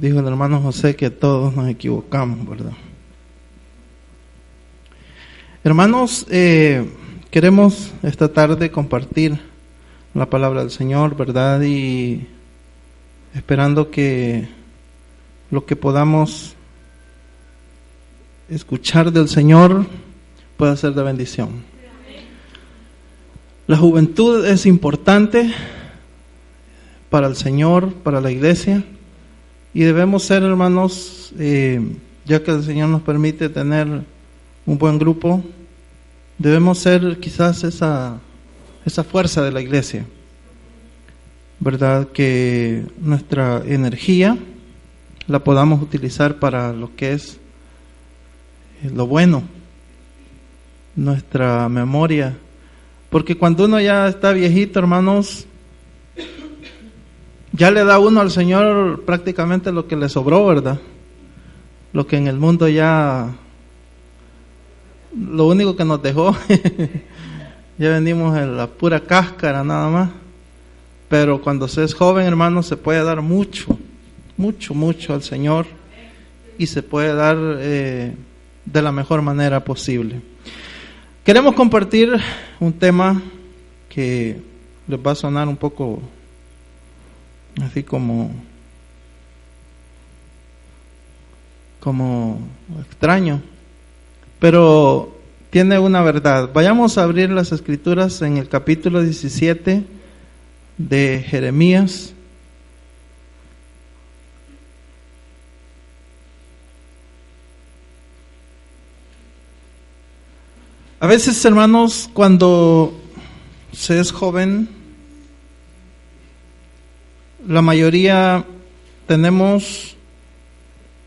Dijo el hermano José que todos nos equivocamos, ¿verdad? Hermanos, eh, queremos esta tarde compartir la palabra del Señor, ¿verdad? Y esperando que lo que podamos escuchar del Señor pueda ser de bendición. La juventud es importante para el Señor, para la iglesia. Y debemos ser, hermanos, eh, ya que el Señor nos permite tener un buen grupo, debemos ser quizás esa, esa fuerza de la iglesia, ¿verdad? Que nuestra energía la podamos utilizar para lo que es eh, lo bueno, nuestra memoria, porque cuando uno ya está viejito, hermanos, ya le da uno al Señor prácticamente lo que le sobró, ¿verdad? Lo que en el mundo ya, lo único que nos dejó, ya venimos en la pura cáscara nada más. Pero cuando se es joven, hermano, se puede dar mucho, mucho, mucho al Señor y se puede dar eh, de la mejor manera posible. Queremos compartir un tema que les va a sonar un poco así como como extraño, pero tiene una verdad. Vayamos a abrir las escrituras en el capítulo 17 de Jeremías. A veces, hermanos, cuando se es joven, la mayoría tenemos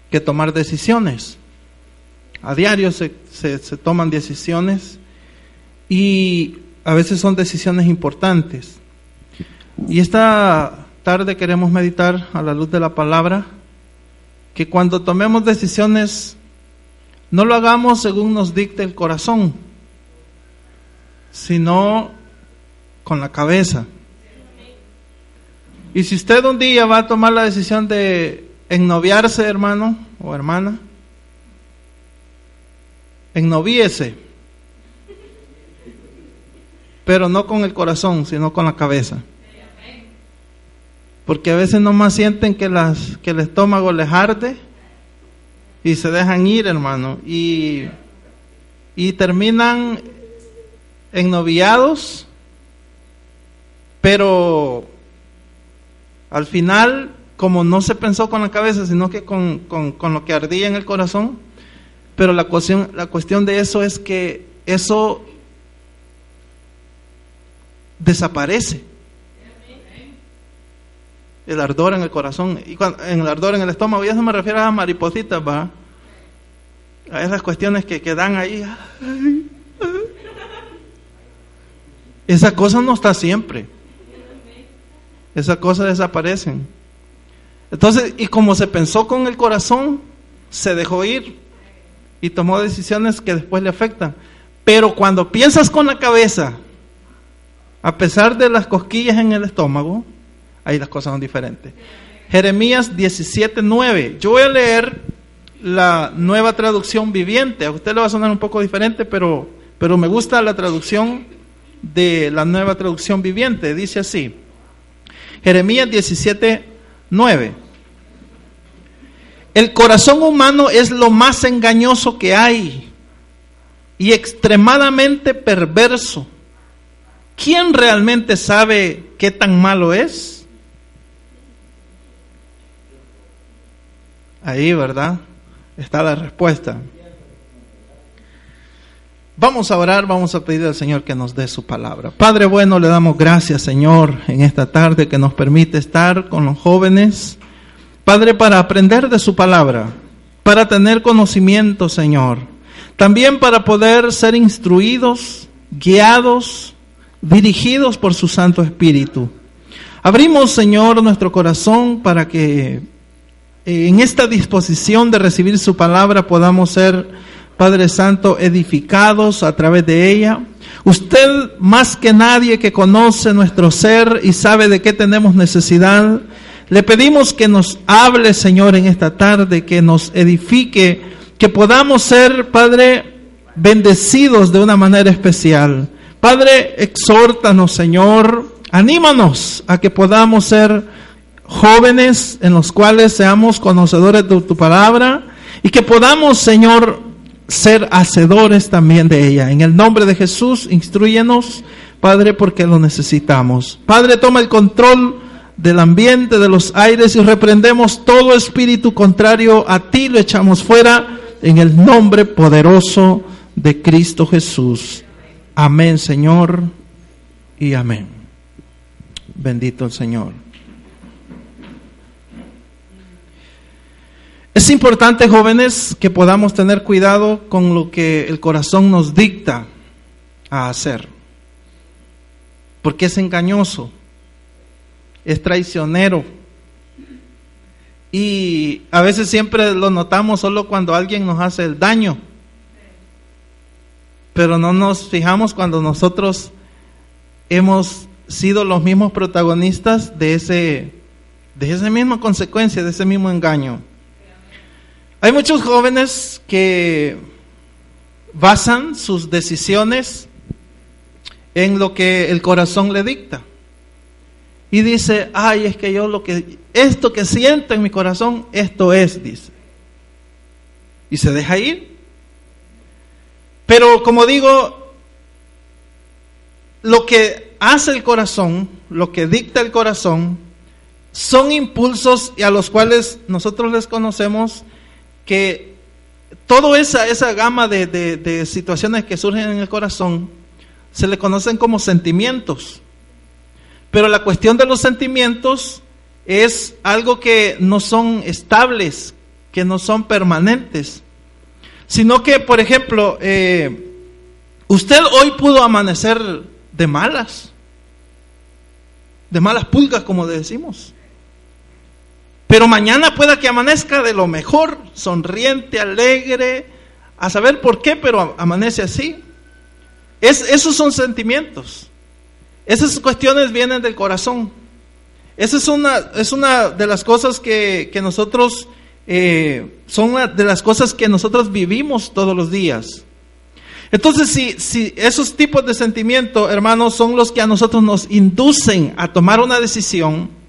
que tomar decisiones. A diario se, se, toman decisiones y a veces son decisiones importantes. Y esta tarde queremos meditar a la luz de la palabra que cuando tomemos decisiones no lo hagamos según nos dicte el corazón, sino con la cabeza. Y si usted un día va a tomar la decisión de ennoviarse, hermano o hermana, ennovíese, pero no con el corazón, sino con la cabeza. Porque a veces nomás sienten que, las, que el estómago les arde y se dejan ir, hermano, y, y terminan ennoviados, pero al final, como no se pensó con la cabeza, sino que con, con, lo que ardía en el corazón, pero la cuestión, la cuestión de eso es que eso desaparece. El ardor en el corazón, y en el ardor en el estómago, y eso me refiero a maripositas, va. A esas cuestiones que quedan ahí. Esa cosa no está siempre esas cosas desaparecen. Entonces, y como se pensó con el corazón, se dejó ir y tomó decisiones que después le afectan. Pero cuando piensas con la cabeza, a pesar de las cosquillas en el estómago, ahí las cosas son diferentes. Jeremías 17:9. Yo voy a leer la nueva traducción viviente. A usted le va a sonar un poco diferente, pero, pero me gusta la traducción de la nueva traducción viviente. Dice así. Jeremías 17, 9. El corazón humano es lo más engañoso que hay y extremadamente perverso. ¿Quién realmente sabe qué tan malo es? Ahí, ¿verdad? Está la respuesta. Vamos a orar, vamos a pedir al Señor que nos dé su palabra. Padre bueno, le damos gracias, Señor, en esta tarde que nos permite estar con los jóvenes Padre, para aprender de su palabra, para tener conocimiento, Señor. También para poder ser instruidos, guiados, dirigidos por su Santo Espíritu. Abrimos, Señor, nuestro corazón para que eh, en esta disposición de recibir su palabra podamos ser, Padre Santo, edificados a través de ella. Usted más que nadie que conoce nuestro ser y sabe de qué tenemos necesidad, le pedimos que nos hable, Señor, en esta tarde, que nos edifique, que podamos ser, Padre, bendecidos de una manera especial. Padre, exhórtanos, Señor, anímanos a que podamos ser jóvenes en los cuales seamos conocedores de tu palabra y que podamos, Señor, ser hacedores también de ella. En el nombre de Jesús, instruyenos, Padre, porque lo necesitamos. Padre, toma el control del ambiente, de los aires y reprendemos todo espíritu contrario a ti, lo echamos fuera en el nombre poderoso de Cristo Jesús. Amén, Señor, y amén. Bendito el Señor. Es importante, jóvenes, que podamos tener cuidado con lo que el corazón nos dicta a hacer, porque es engañoso, es traicionero. Y a veces siempre lo notamos solo cuando alguien nos hace el daño, pero no nos fijamos cuando nosotros hemos sido los mismos protagonistas de ese de esa misma consecuencia, de ese mismo engaño. Hay muchos jóvenes que basan sus decisiones en lo que el corazón le dicta. Y dice, ay, es que yo lo que, esto que siento en mi corazón, esto es, dice. Y se deja ir. Pero como digo, lo que hace el corazón, lo que dicta el corazón, son impulsos a los cuales nosotros les conocemos que toda esa, esa gama de, de, situaciones que surgen en el corazón se le conocen como sentimientos. Pero la cuestión de los sentimientos es algo que no son estables, que no son permanentes, sino que, por ejemplo, eh, usted hoy pudo amanecer de malas, de malas pulgas, como decimos. Pero mañana pueda que amanezca de lo mejor, sonriente, alegre, a saber por qué, pero amanece así. Es, esos son sentimientos. Esas cuestiones vienen del corazón. Esa es una, es una de las cosas que, nosotros, eh, son de las cosas que nosotros vivimos todos los días. Entonces, si, si esos tipos de sentimientos, hermanos, son los que a nosotros nos inducen a tomar una decisión,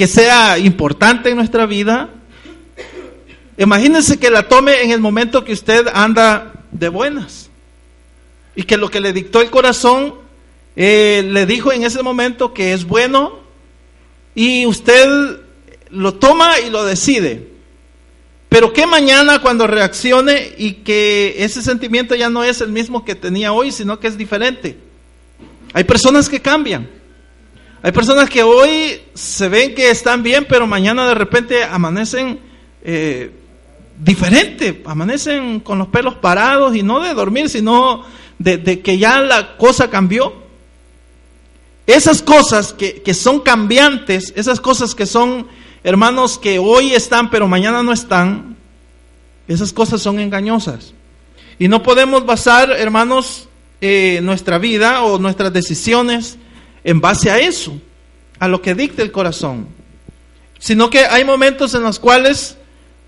que sea importante en nuestra vida, imagínense que la tome en el momento que usted anda de buenas y que lo que le dictó el corazón eh, le dijo en ese momento que es bueno y usted lo toma y lo decide. Pero que mañana cuando reaccione y que ese sentimiento ya no es el mismo que tenía hoy, sino que es diferente. Hay personas que cambian. Hay personas que hoy se ven que están bien, pero mañana de repente amanecen eh, diferente, amanecen con los pelos parados y no de dormir, sino de, que ya la cosa cambió. Esas cosas que, que son cambiantes, esas cosas que son hermanos que hoy están pero mañana no están, esas cosas son engañosas. Y no podemos basar, hermanos, eh, nuestra vida o nuestras decisiones en base a eso, a lo que dicta el corazón. Sino que hay momentos en los cuales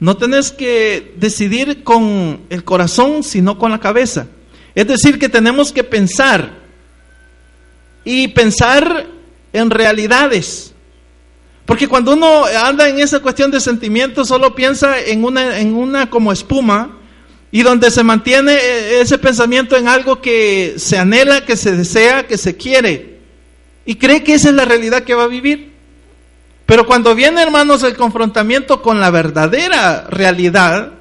no tenés que decidir con el corazón, sino con la cabeza. Es decir, que tenemos que pensar y pensar en realidades. Porque cuando uno anda en esa cuestión de sentimientos, solo piensa en una, en una como espuma y donde se mantiene ese pensamiento en algo que se anhela, que se desea, que se quiere y cree que esa es la realidad que va a vivir. Pero cuando viene, hermanos, el confrontamiento con la verdadera realidad,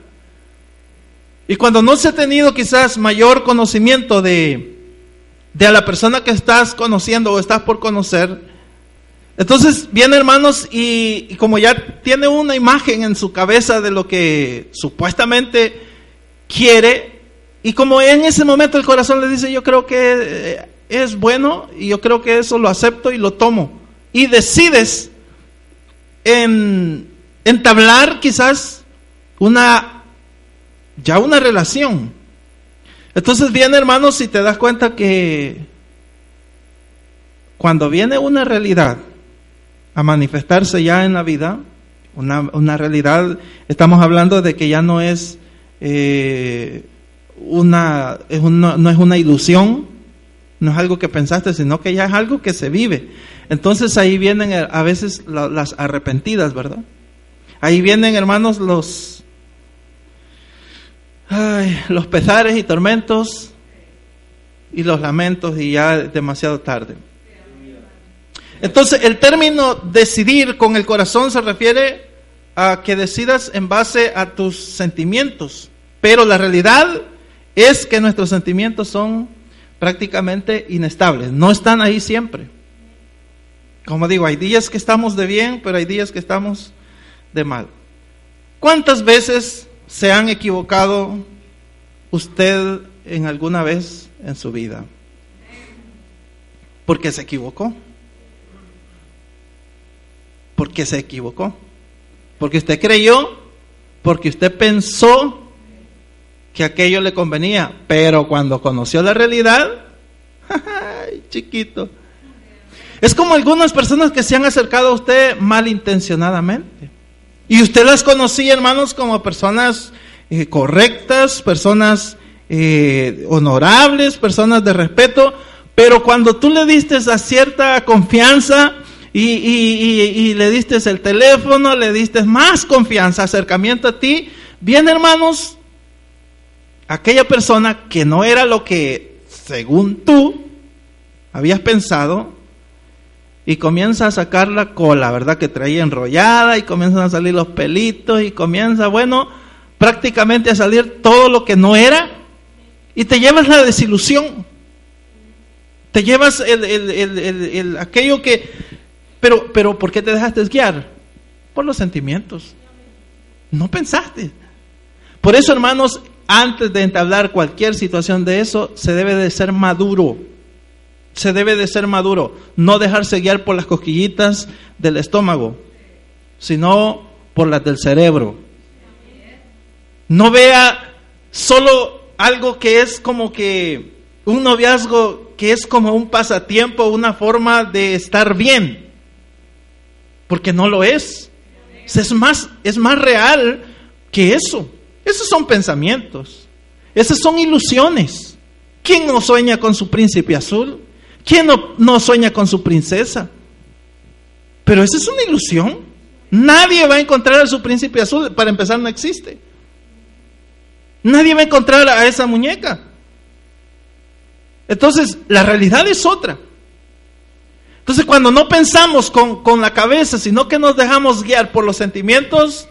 y cuando no se ha tenido quizás mayor conocimiento de, de la persona que estás conociendo o estás por conocer, Entonces viene hermanos y, y, como ya tiene una imagen en su cabeza de lo que supuestamente quiere, y como en ese momento el corazón le dice, yo creo que eh, es bueno y yo creo que eso lo acepto y lo tomo, y decides en entablar quizás una, ya una relación. Entonces viene hermanos y te das cuenta que cuando viene una realidad, a manifestarse ya en la vida, una, una realidad, estamos hablando de que ya no es, eh, una, es una, no es una ilusión, no es algo que pensaste, sino que ya es algo que se vive. Entonces ahí vienen a veces las arrepentidas, ¿verdad? Ahí vienen, hermanos, los, ay, los pesares y tormentos y los lamentos y ya demasiado tarde. Entonces, el término decidir con el corazón se refiere a que decidas en base a tus sentimientos, pero la realidad es que nuestros sentimientos son prácticamente inestables, no están ahí siempre. Como digo, hay días que estamos de bien, pero hay días que estamos de mal. ¿Cuántas veces se han equivocado usted en alguna vez en su vida? Porque se equivocó porque se equivocó. Porque usted creyó, porque usted pensó que aquello le convenía, pero cuando conoció la realidad, ¡ay, chiquito! Es como algunas personas que se han acercado a usted malintencionadamente. Y usted las conocía, hermanos, como personas eh, correctas, personas eh, honorables, personas de respeto, pero cuando tú le diste esa cierta confianza, y, y, y, le diste el teléfono, le diste más confianza, acercamiento a ti, bien hermanos, aquella persona que no era lo que según tú habías pensado, y comienza a sacar la cola, ¿verdad? Que traía enrollada y comienzan a salir los pelitos y comienza, bueno, prácticamente a salir todo lo que no era y te llevas la desilusión. Te llevas el, el, el, aquello que pero, pero, ¿por qué te dejaste guiar? Por los sentimientos. No pensaste. Por eso, hermanos, antes de entablar cualquier situación de eso, se debe de ser maduro. Se debe de ser maduro. No dejarse guiar por las cosquillitas del estómago, sino por las del cerebro. No vea solo algo que es como que un noviazgo que es como un pasatiempo, una forma de estar bien porque no lo es. Es más, es más real que eso. Esos son pensamientos. Esas son ilusiones. ¿Quién no sueña con su príncipe azul? ¿Quién no, no sueña con su princesa? Pero esa es una ilusión. Nadie va a encontrar a su príncipe azul. Para empezar, no existe. Nadie va a encontrar a esa muñeca. Entonces, la realidad es otra. Entonces cuando no pensamos con, con, la cabeza, sino que nos dejamos guiar por los sentimientos,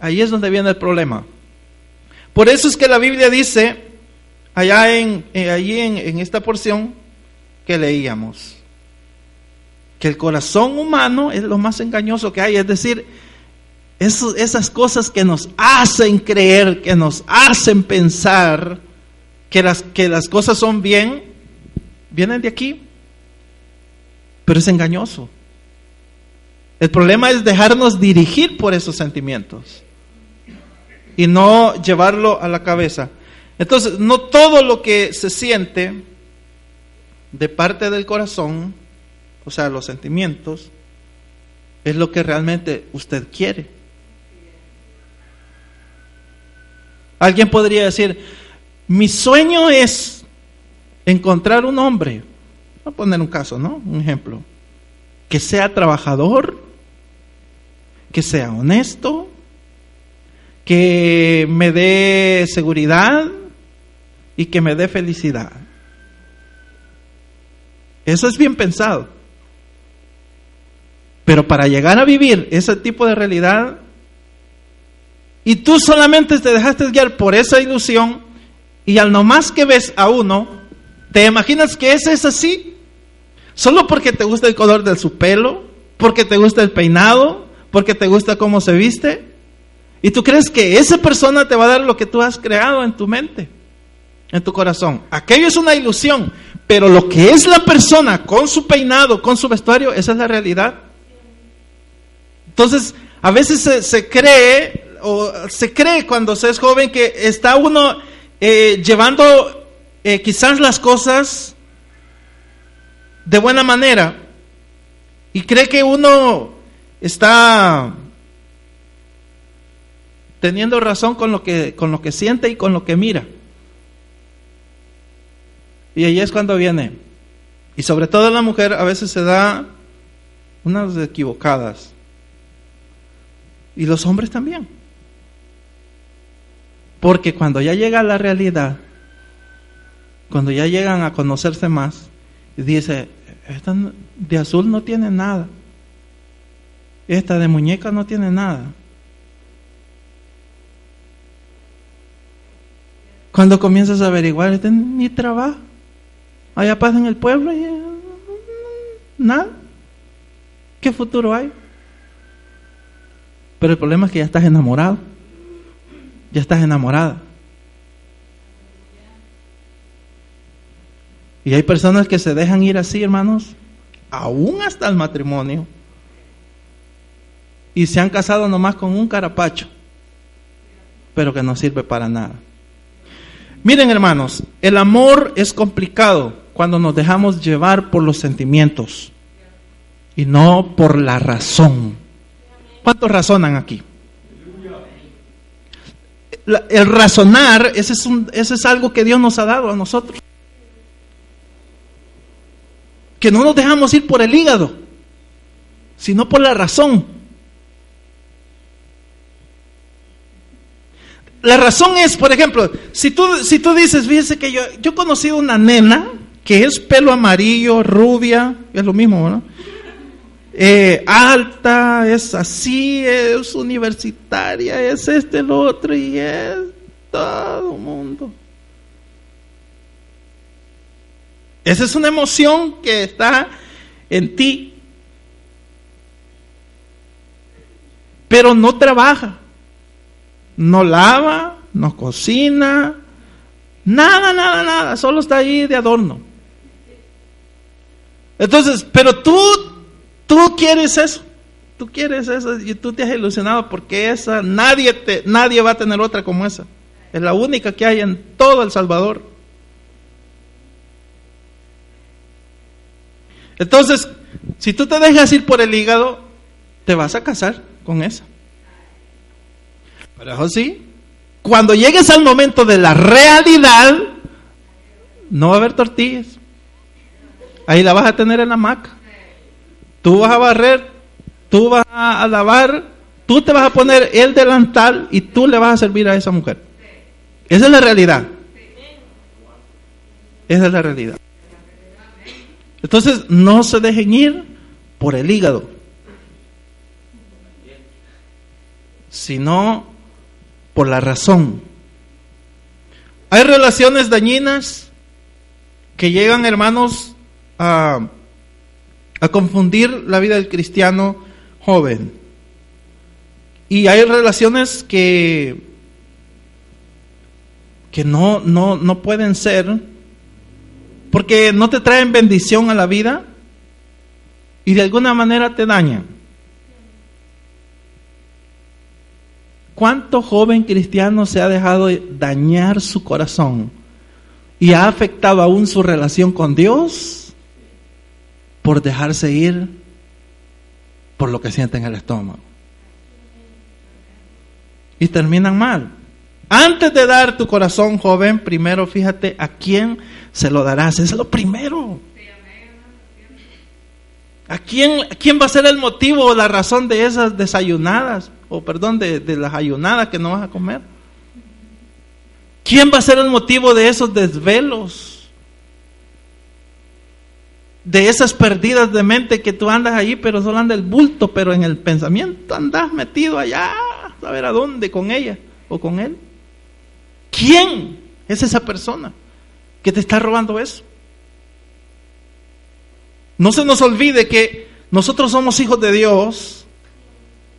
ahí es donde viene el problema. Por eso es que la Biblia dice, allá en, eh, allí en, en esta porción que leíamos, que el corazón humano es lo más engañoso que hay, es decir, esas cosas que nos hacen creer, que nos hacen pensar que las, que las cosas son bien, vienen de aquí. Pero es engañoso. El problema es dejarnos dirigir por esos sentimientos y no llevarlo a la cabeza. Entonces, no todo lo que se siente de parte del corazón, o sea, los sentimientos, es lo que realmente usted quiere. Alguien podría decir, mi sueño es encontrar un hombre Voy a poner un caso, ¿no? Un ejemplo. Que sea trabajador, que sea honesto, que me dé seguridad y que me dé felicidad. Eso es bien pensado. Pero para llegar a vivir ese tipo de realidad, y tú solamente te dejaste guiar por esa ilusión, y al nomás que ves a uno, ¿te imaginas que ese es así? Solo porque te gusta el color de su pelo, porque te gusta el peinado, porque te gusta cómo se viste. Y tú crees que esa persona te va a dar lo que tú has creado en tu mente, en tu corazón. Aquello es una ilusión, pero lo que es la persona con su peinado, con su vestuario, esa es la realidad. Entonces, a veces se, cree, o se cree cuando se es joven que está uno eh, llevando eh, quizás las cosas de buena manera y cree que uno está teniendo razón con lo que, con lo que siente y con lo que mira. Y ahí es cuando viene. Y sobre todo la mujer a veces se da unas equivocadas. Y los hombres también. Porque cuando ya llega la realidad, cuando ya llegan a conocerse más, dice, esta de azul no tiene nada. Esta de muñeca no tiene nada. Cuando comienzas a averiguar, ni trabajo. Allá pasa en el pueblo y nada. ¿Qué futuro hay? Pero el problema es que ya estás enamorado. Ya estás enamorada. Y hay personas que se dejan ir así, hermanos, aún hasta el matrimonio. Y se han casado nomás con un carapacho, pero que no sirve para nada. Miren, hermanos, el amor es complicado cuando nos dejamos llevar por los sentimientos y no por la razón. ¿Cuántos razonan aquí? el razonar, ese es, un, ese es algo que Dios nos ha dado a nosotros que no nos dejamos ir por el hígado, sino por la razón. La razón es, por ejemplo, si tú, si tú dices, fíjese que yo, yo he conocido una nena que es pelo amarillo, rubia, es lo mismo, ¿no? Eh, alta, es así, es universitaria, es este, lo otro, y es todo mundo. Esa es una emoción que está en ti. Pero no trabaja. No lava, no cocina. Nada, nada, nada. Solo está ahí de adorno. Entonces, pero tú, tú quieres eso. Tú quieres eso y tú te has ilusionado porque esa, nadie, te, nadie va a tener otra como esa. Es la única que hay en todo El Salvador. Entonces, si tú te dejas ir por el hígado, te vas a casar con esa. Eso sí, cuando llegues al momento de la realidad, no va a haber tortillas. Ahí la vas a tener en la maca. Tú vas a barrer, tú vas a lavar, tú te vas a poner el delantal y tú le vas a servir a esa mujer. Esa es la realidad. Esa es la realidad. Entonces, no se dejen ir por el hígado, sino por la razón. Hay relaciones dañinas que llegan, hermanos, a, confundir la vida del cristiano joven. Y hay relaciones que, que no, no, no pueden ser porque no te traen bendición a la vida y de alguna manera te dañan. ¿Cuánto joven cristiano se ha dejado dañar su corazón y ha afectado aún su relación con Dios por dejarse ir por lo que siente en el estómago? Y terminan mal. Antes de dar tu corazón, joven, primero fíjate a quién se lo darás. Es lo primero. ¿A quién, quién va a ser el motivo o la razón de esas desayunadas? O perdón, de, de las ayunadas que no vas a comer. ¿Quién va a ser el motivo de esos desvelos? De esas perdidas de mente que tú andas allí, pero solo anda el bulto, pero en el pensamiento andas metido allá, a ver a dónde, con ella o con él. ¿Quién es esa persona que te está robando eso? No se nos olvide que nosotros somos hijos de Dios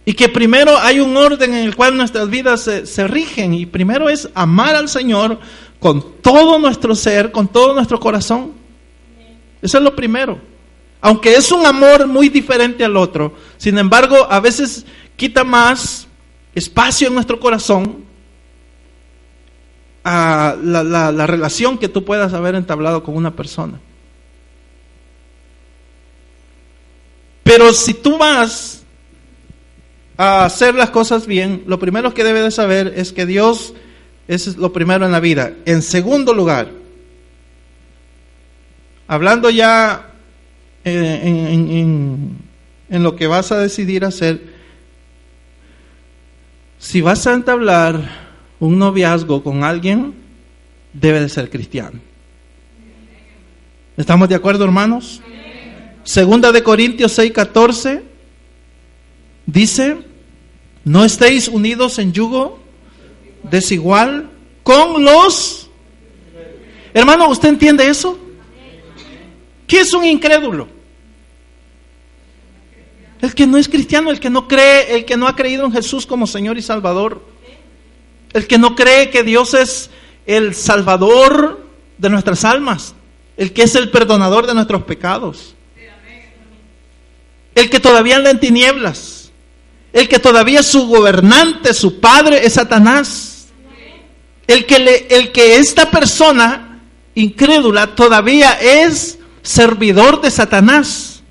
y que primero hay un orden en el cual nuestras vidas se, se rigen y primero es amar al Señor con todo nuestro ser, con todo nuestro corazón. Eso es lo primero. Aunque es un amor muy diferente al otro, sin embargo, a veces quita más espacio en nuestro corazón a la, la, la relación que tú puedas haber entablado con una persona. Pero si tú vas a hacer las cosas bien, lo primero que debes de saber es que Dios es lo primero en la vida. En segundo lugar, hablando ya eh, en, en, lo que vas a decidir hacer, si vas a entablar un noviazgo con alguien, debe de ser cristiano. ¿Estamos de acuerdo, hermanos? Segunda de Corintios 6:14 dice, no estéis unidos en yugo desigual con los... Hermano, ¿usted entiende eso? ¿Qué es un incrédulo? El que no es cristiano, el que no cree, el que no ha creído en Jesús como Señor y Salvador. El que no cree que Dios es el Salvador de nuestras almas. El que es el perdonador de nuestros pecados. El que todavía anda en tinieblas. El que todavía su gobernante, su padre es Satanás. El que, le, el que esta persona incrédula todavía es servidor de Satanás.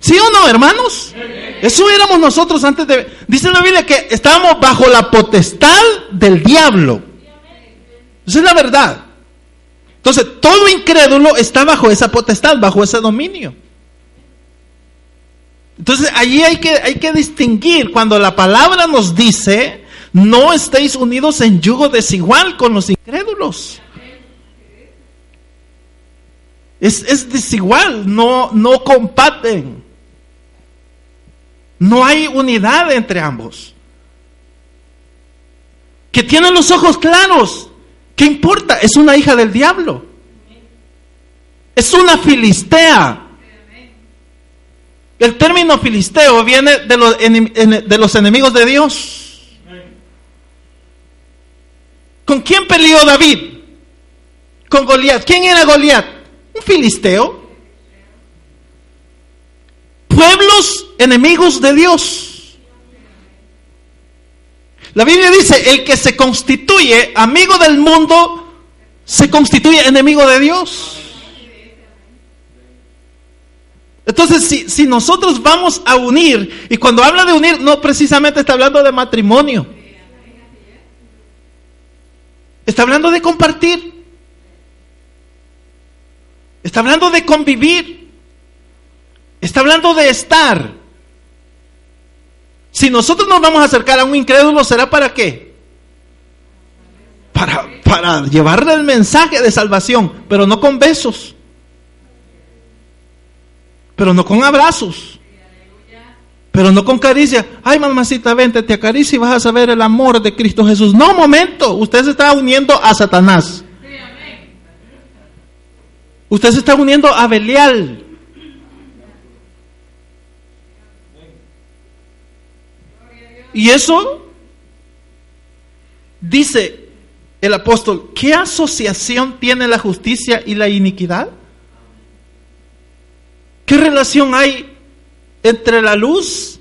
¿Sí o no, hermanos? Eso éramos nosotros antes de... Dice la Biblia que estábamos bajo la potestad del diablo. Esa es la verdad. Entonces, todo incrédulo está bajo esa potestad, bajo ese dominio. Entonces, allí hay que, hay que distinguir cuando la palabra nos dice, no estéis unidos en yugo desigual con los incrédulos. Es, es desigual, no, no compaten. No hay unidad entre ambos. Que tiene los ojos claros. ¿Qué importa? Es una hija del diablo. Es una filistea. El término filisteo viene de los, de los enemigos de Dios. ¿Con quién peleó David? Con Goliat. ¿Quién era Goliat? Un filisteo. Pueblos enemigos de Dios. La Biblia dice, el que se constituye amigo del mundo, se constituye enemigo de Dios. Entonces, si, si, nosotros vamos a unir, y cuando habla de unir, no precisamente está hablando de matrimonio, está hablando de compartir, está hablando de convivir, está hablando de estar. Si nosotros nos vamos a acercar a un incrédulo, ¿será para qué? Para, para llevarle el mensaje de salvación, pero no con besos pero no con abrazos, pero no con caricia. Ay, mamacita, vente, te acaricia y vas a saber el amor de Cristo Jesús. No, momento, usted se está uniendo a Satanás. Usted se está uniendo a Belial. Y eso dice el apóstol, ¿qué asociación tiene la justicia y la iniquidad? ¿Qué relación hay entre la luz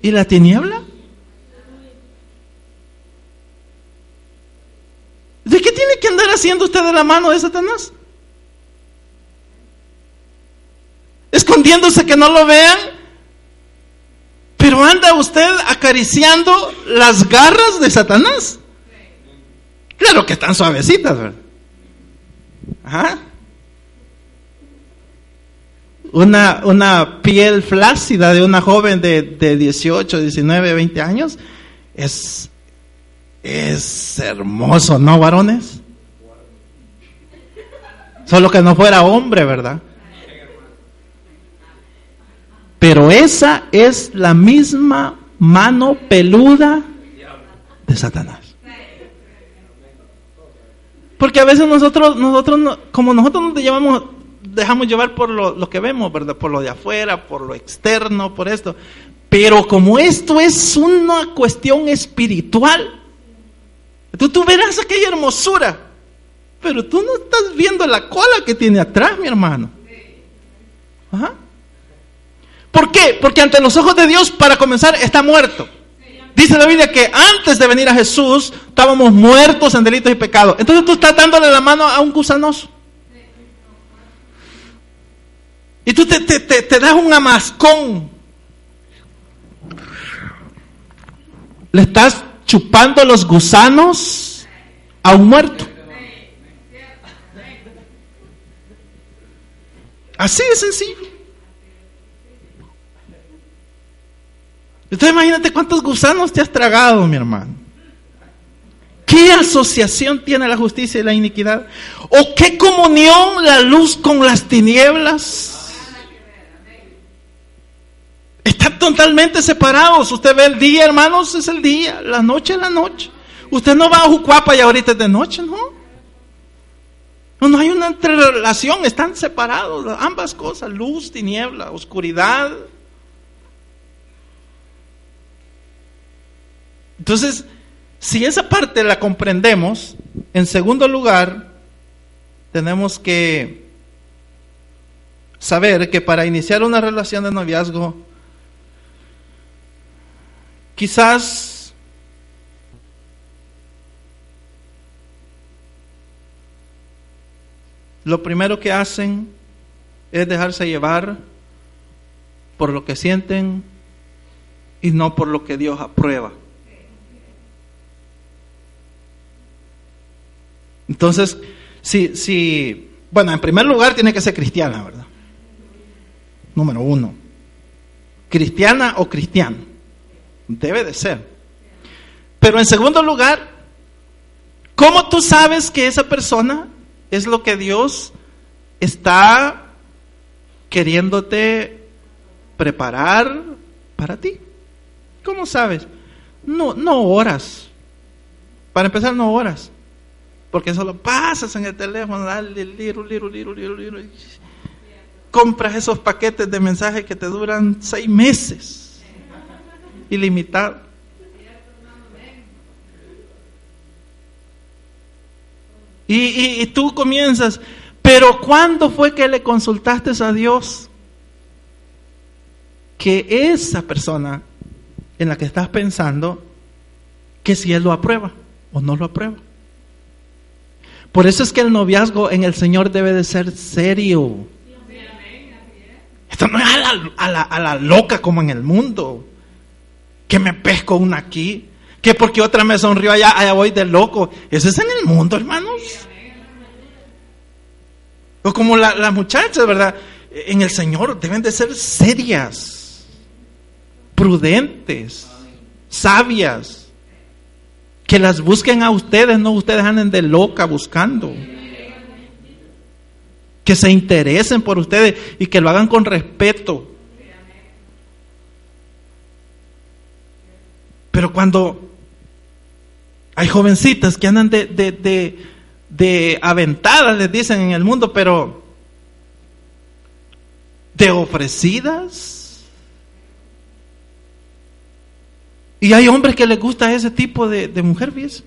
y la tiniebla? ¿De qué tiene que andar haciendo usted de la mano de Satanás? Escondiéndose que no lo vean, pero anda usted acariciando las garras de Satanás. Claro que están suavecitas, ¿verdad? Ajá una, una piel flácida de una joven de, de 18, 19, 20 años, es, es hermoso, ¿no, varones? Solo que no fuera hombre, ¿verdad? Pero esa es la misma mano peluda de Satanás. Porque a veces nosotros, nosotros como nosotros nos llevamos dejamos llevar por lo, lo, que vemos, ¿verdad? Por lo de afuera, por lo externo, por esto. Pero como esto es una cuestión espiritual, tú, tú verás aquella hermosura, pero tú no estás viendo la cola que tiene atrás, mi hermano. ¿Por qué? Porque ante los ojos de Dios, para comenzar, está muerto. Dice la Biblia que antes de venir a Jesús estábamos muertos en delitos y pecados. Entonces tú estás dándole la mano a un gusanoso. Y tú te, te, te, das un amascón. Le estás chupando los gusanos a un muerto. Así de sencillo. Entonces imagínate cuántos gusanos te has tragado, mi hermano. ¿Qué asociación tiene la justicia y la iniquidad? ¿O qué comunión la luz con las tinieblas? Están totalmente separados. Usted ve el día, hermanos, es el día. La noche es la noche. Usted no va a Jucuapa y ahorita es de noche, ¿no? No, hay una relación. Están separados ambas cosas. Luz, tiniebla, oscuridad. Entonces, si esa parte la comprendemos, en segundo lugar, tenemos que saber que para iniciar una relación de noviazgo, quizás lo primero que hacen es dejarse llevar por lo que sienten y no por lo que Dios aprueba. Entonces, si, si, bueno, en primer lugar tiene que ser cristiana, ¿verdad? Número uno. Cristiana o cristiano. Debe de ser. Pero en segundo lugar, ¿cómo tú sabes que esa persona es lo que Dios está queriéndote preparar para ti? ¿Cómo sabes? No, no horas. Para empezar, no horas. Porque solo pasas en el teléfono, dale. Compras esos paquetes de mensajes que te duran seis meses. Ilimitado. Y, y, tú comienzas, pero ¿cuándo fue que le consultaste a Dios que esa persona en la que estás pensando, que si Él lo aprueba o no lo aprueba? Por eso es que el noviazgo en el Señor debe de ser serio. Esto no es a la, a la, loca como en el mundo. Que me pesco una aquí. Que porque otra me sonrió allá, allá voy de loco. Eso es en el mundo, hermanos. O como las la muchachas, ¿verdad? En el Señor deben de ser serias, prudentes, sabias que las busquen a ustedes, no ustedes anden de loca buscando. Que se interesen por ustedes y que lo hagan con respeto. Pero cuando hay jovencitas que andan de, de, de, de aventadas, les dicen en el mundo, pero de ofrecidas, Y hay hombres que les gusta ese tipo de, mujer, ¿ves?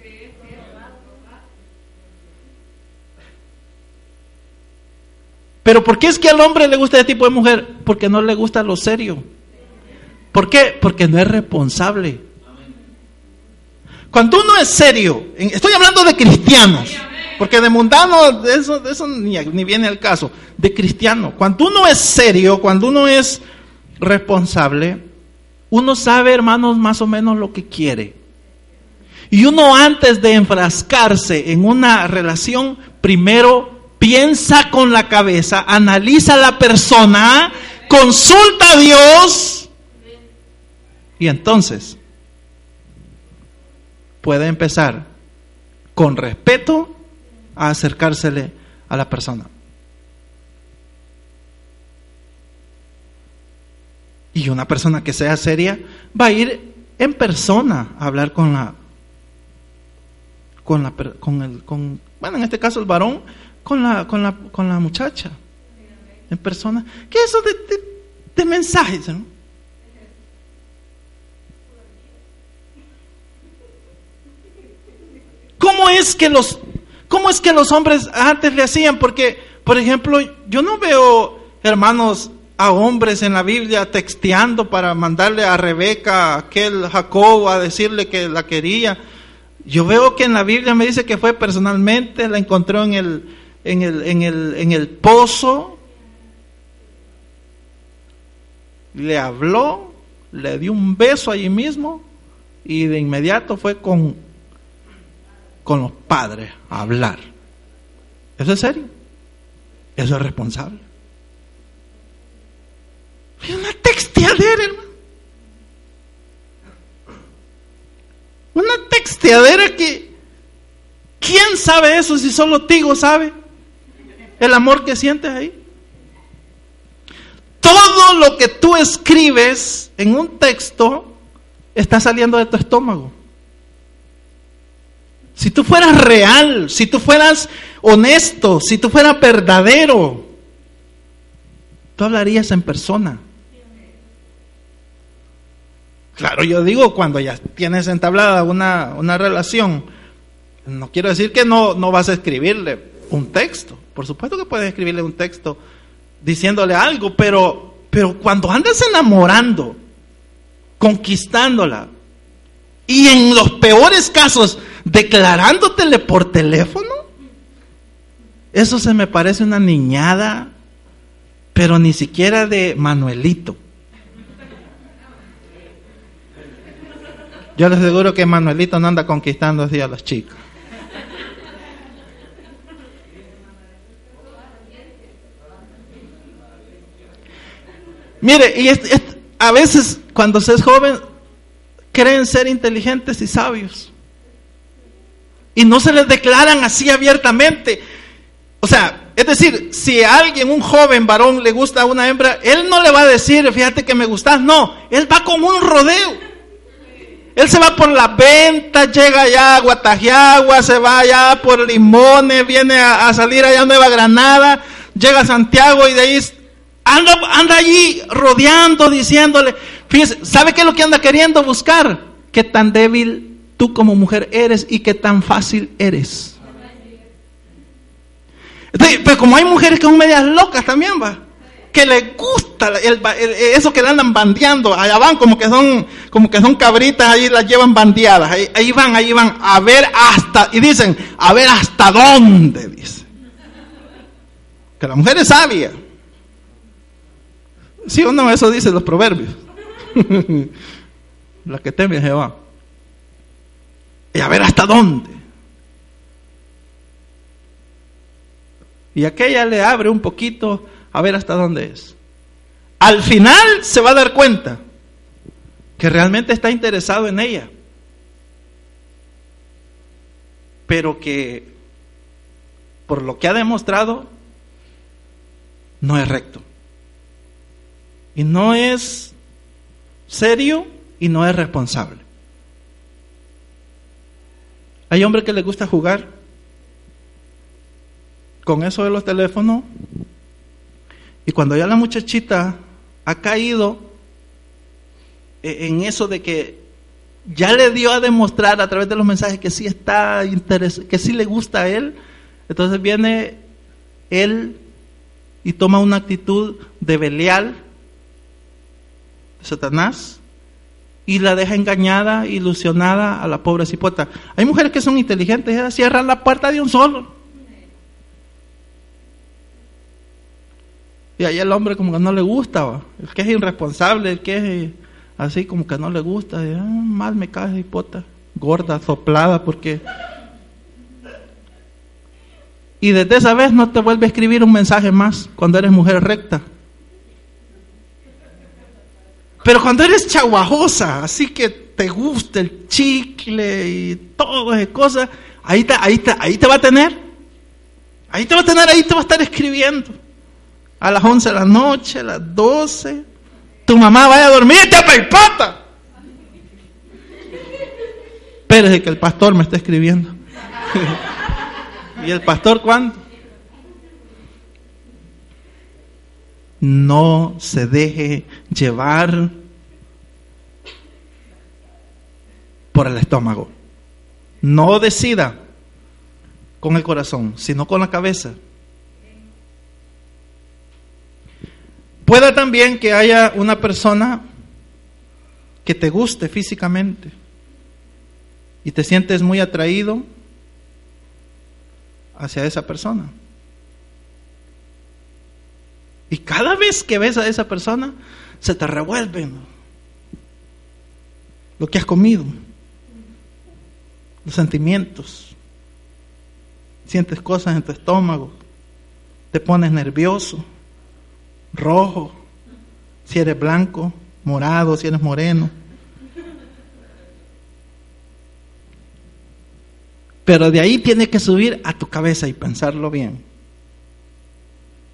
Pero ¿por qué es que al hombre le gusta ese tipo de mujer? Porque no le gusta lo serio. ¿Por qué? Porque no es responsable. Cuando uno es serio, estoy hablando de cristianos, porque de mundano de eso, ni viene al caso, de cristiano. Cuando uno es serio, cuando uno es responsable, uno sabe, hermanos, más o menos lo que quiere. Y uno antes de enfrascarse en una relación, primero piensa con la cabeza, analiza a la persona, consulta a Dios y entonces puede empezar con respeto a acercársele a la persona. Y una persona que sea seria va a ir en persona a hablar con la con la con el con bueno, en este caso el varón con la con la con la muchacha. en persona. ¿Qué es eso de, de mensajes? ¿no? ¿Cómo es que los cómo es que los hombres antes le hacían? Porque, por ejemplo, yo no veo hermanos a hombres en la Biblia texteando para mandarle a Rebeca, a aquel Jacob, a decirle que la quería. Yo veo que en la Biblia me dice que fue personalmente, la encontró en el, en el, en el, en el pozo, le habló, le dio un beso allí mismo y de inmediato fue con con los padres a hablar. ¿Eso es serio? ¿Eso es responsable? Es una texteadera, hermano. Una texteadera que... ¿Quién sabe eso si solo Tigo sabe? El amor que sientes ahí. Todo lo que tú escribes en un texto está saliendo de tu estómago. Si tú fueras real, si tú fueras honesto, si tú fueras verdadero, tú hablarías en persona. Claro, yo digo cuando ya tienes entablada una, una relación, no quiero decir que no, no vas a escribirle un texto. Por supuesto que puedes escribirle un texto diciéndole algo, pero, pero cuando andas enamorando, conquistándola, y en los peores casos, declarándotele por teléfono. Eso se me parece una niñada, pero ni siquiera de Manuelito. Yo les aseguro que Manuelito no anda conquistando así a las chicas. Mire, y a veces cuando se es joven creen ser inteligentes y sabios. Y no se les declaran así abiertamente. O sea, es decir, si a alguien, un joven varón, le gusta a una hembra, él no le va a decir, fíjate que me gustas, no, él va con un rodeo. Él se va por la venta, llega allá a Guatajiagua, se va allá por Limones, viene a, salir allá a Nueva Granada, llega a Santiago y de ahí anda, anda allí rodeando, diciéndole, fíjese, ¿sabe qué es lo que anda queriendo buscar? ¿Qué tan débil tú como mujer eres y qué tan fácil eres. pero como hay mujeres que son medias locas también, va, que les gusta eso que le andan bandeando, allá van como que son, como que son cabritas, ahí las llevan bandeadas, ahí, van, ahí van, a ver hasta, y dicen, a ver hasta dónde, dice. Que la mujer es sabia. ¿Sí o no? Eso dicen los proverbios. la que teme a Jehová y a ver hasta dónde. Y aquella le abre un poquito a ver hasta dónde es. Al final se va a dar cuenta que realmente está interesado en ella. Pero que por lo que ha demostrado no es recto. Y no es serio y no es responsable. Hay hombres que les gusta jugar. Con eso de los teléfonos. Y cuando ya la muchachita ha caído e-, en eso de que ya le dio a demostrar a través de los mensajes que sí está que sí le gusta a él, entonces viene él y toma una actitud de Belial, de Satanás, y la deja engañada, ilusionada a la pobre cipota. Hay mujeres que son inteligentes, ellas cierran la puerta de un solo. Y ahí el hombre como que no le gusta, el que es irresponsable, el que es eh, así como que no le gusta, ah, mal me cae cipota, gorda, soplada, porque... Y desde esa vez no te vuelve a escribir un mensaje más cuando eres mujer recta. Pero cuando eres chaguajosa, así que te gusta el chicle y todas esas cosas, ahí te, ahí, te, ahí te va a tener. Ahí te va a tener, ahí te va a estar escribiendo. A las 11 de la noche, a las 12. Tu mamá vaya a dormir, te peipota. Espérese que el pastor me está escribiendo. ¿Y el pastor cuándo? No se deje llevar por el estómago. No decida con el corazón, sino con la cabeza. Pueda también que haya una persona que te guste físicamente y te sientes muy atraído hacia esa persona. Y cada vez que ves a esa persona, se te revuelven lo que has comido, los sentimientos. Sientes cosas en tu estómago, te pones nervioso rojo, si eres blanco, morado, si eres moreno. Pero de ahí tiene que subir a tu cabeza y pensarlo bien.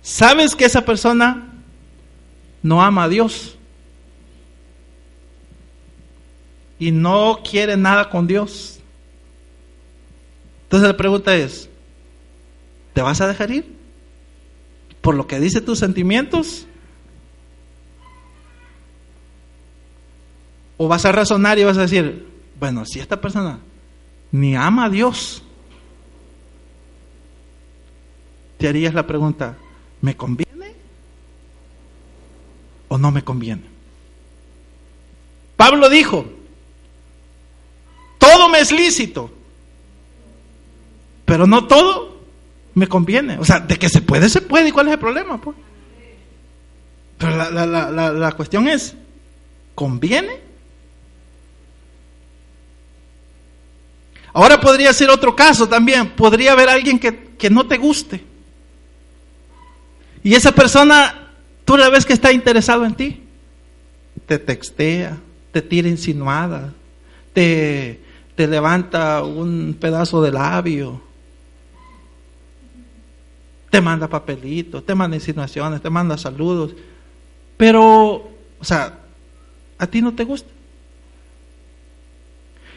¿Sabes que esa persona no ama a Dios? Y no quiere nada con Dios. Entonces la pregunta es, ¿te vas a dejar ir? por lo que dice tus sentimientos? ¿O vas a razonar y vas a decir, bueno, si esta persona ni ama a Dios, te harías la pregunta, ¿me conviene o no me conviene? Pablo dijo, todo me es lícito, pero no todo me conviene. O sea, de que se puede, se puede. ¿Y cuál es el problema? Pues? Pero la, la, la, cuestión es, ¿conviene? Ahora podría ser otro caso también. Podría haber alguien que, que no te guste. Y esa persona, tú la ves que está interesado en ti. Te textea, te tira insinuada, te, te levanta un pedazo de labio te manda papelitos, te manda insinuaciones, te manda saludos, pero, o sea, a ti no te gusta.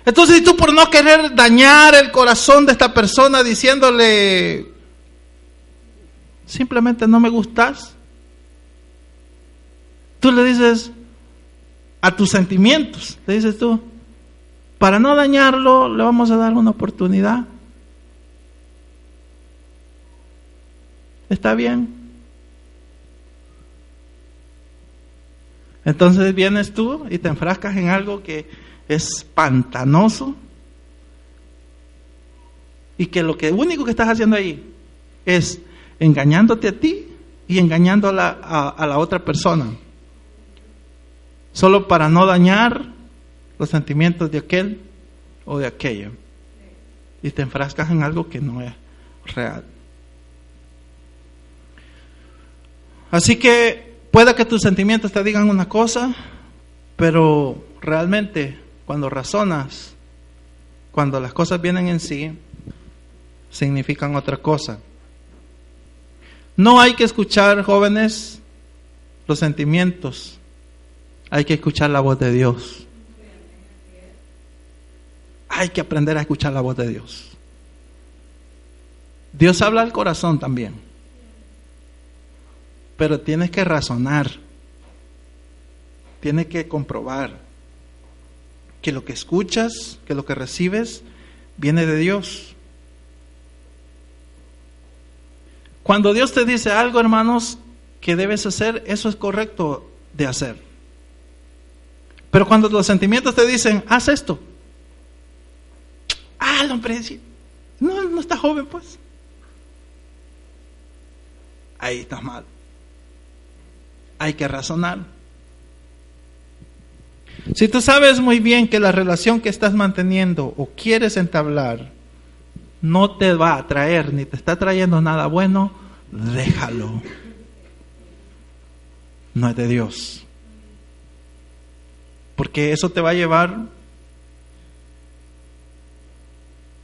Entonces, tú por no querer dañar el corazón de esta persona diciéndole, simplemente no me gustas, tú le dices a tus sentimientos, le dices tú, para no dañarlo, le vamos a dar una oportunidad. Está bien. Entonces vienes tú y te enfrascas en algo que es pantanoso y que lo que único que estás haciendo ahí es engañándote a ti y engañando a la, a la otra persona. Solo para no dañar los sentimientos de aquel o de aquella. Y te enfrascas en algo que no es real. Así que pueda que tus sentimientos te digan una cosa, pero realmente cuando razonas, cuando las cosas vienen en sí, significan otra cosa. No hay que escuchar, jóvenes, los sentimientos, hay que escuchar la voz de Dios. Hay que aprender a escuchar la voz de Dios. Dios habla al corazón también pero tienes que razonar, tienes que comprobar que lo que escuchas, que lo que recibes, viene de Dios. Cuando Dios te dice algo, hermanos, que debes hacer, eso es correcto de hacer. Pero cuando los sentimientos te dicen, haz esto, ah, el hombre, no, no está joven, pues. Ahí estás mal hay que razonar. Si tú sabes muy bien que la relación que estás manteniendo o quieres entablar no te va a traer ni te está trayendo nada bueno, déjalo. No es de Dios. Porque eso te va a llevar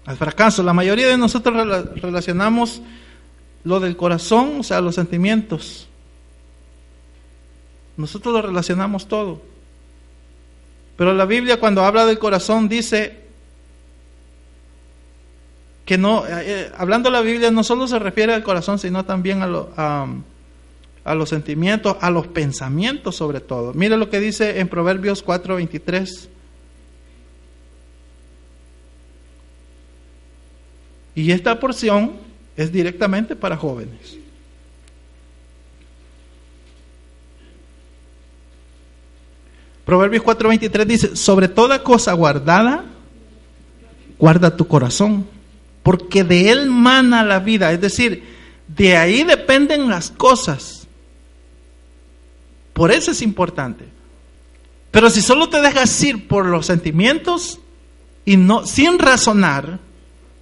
al fracaso. La mayoría de nosotros relacionamos lo del corazón, o sea, los sentimientos, nosotros lo relacionamos todo. Pero la Biblia cuando habla del corazón dice que no, eh, eh, hablando la Biblia no solo se refiere al corazón, sino también a, a los sentimientos, a los pensamientos sobre todo. Mire lo que dice en Proverbios 4:23. Y esta porción es directamente para jóvenes. Proverbios 4:23 dice, sobre toda cosa guardada, guarda tu corazón, porque de él mana la vida, es decir, de ahí dependen las cosas. Por eso es importante. Pero si solo te dejas ir por los sentimientos y no sin razonar,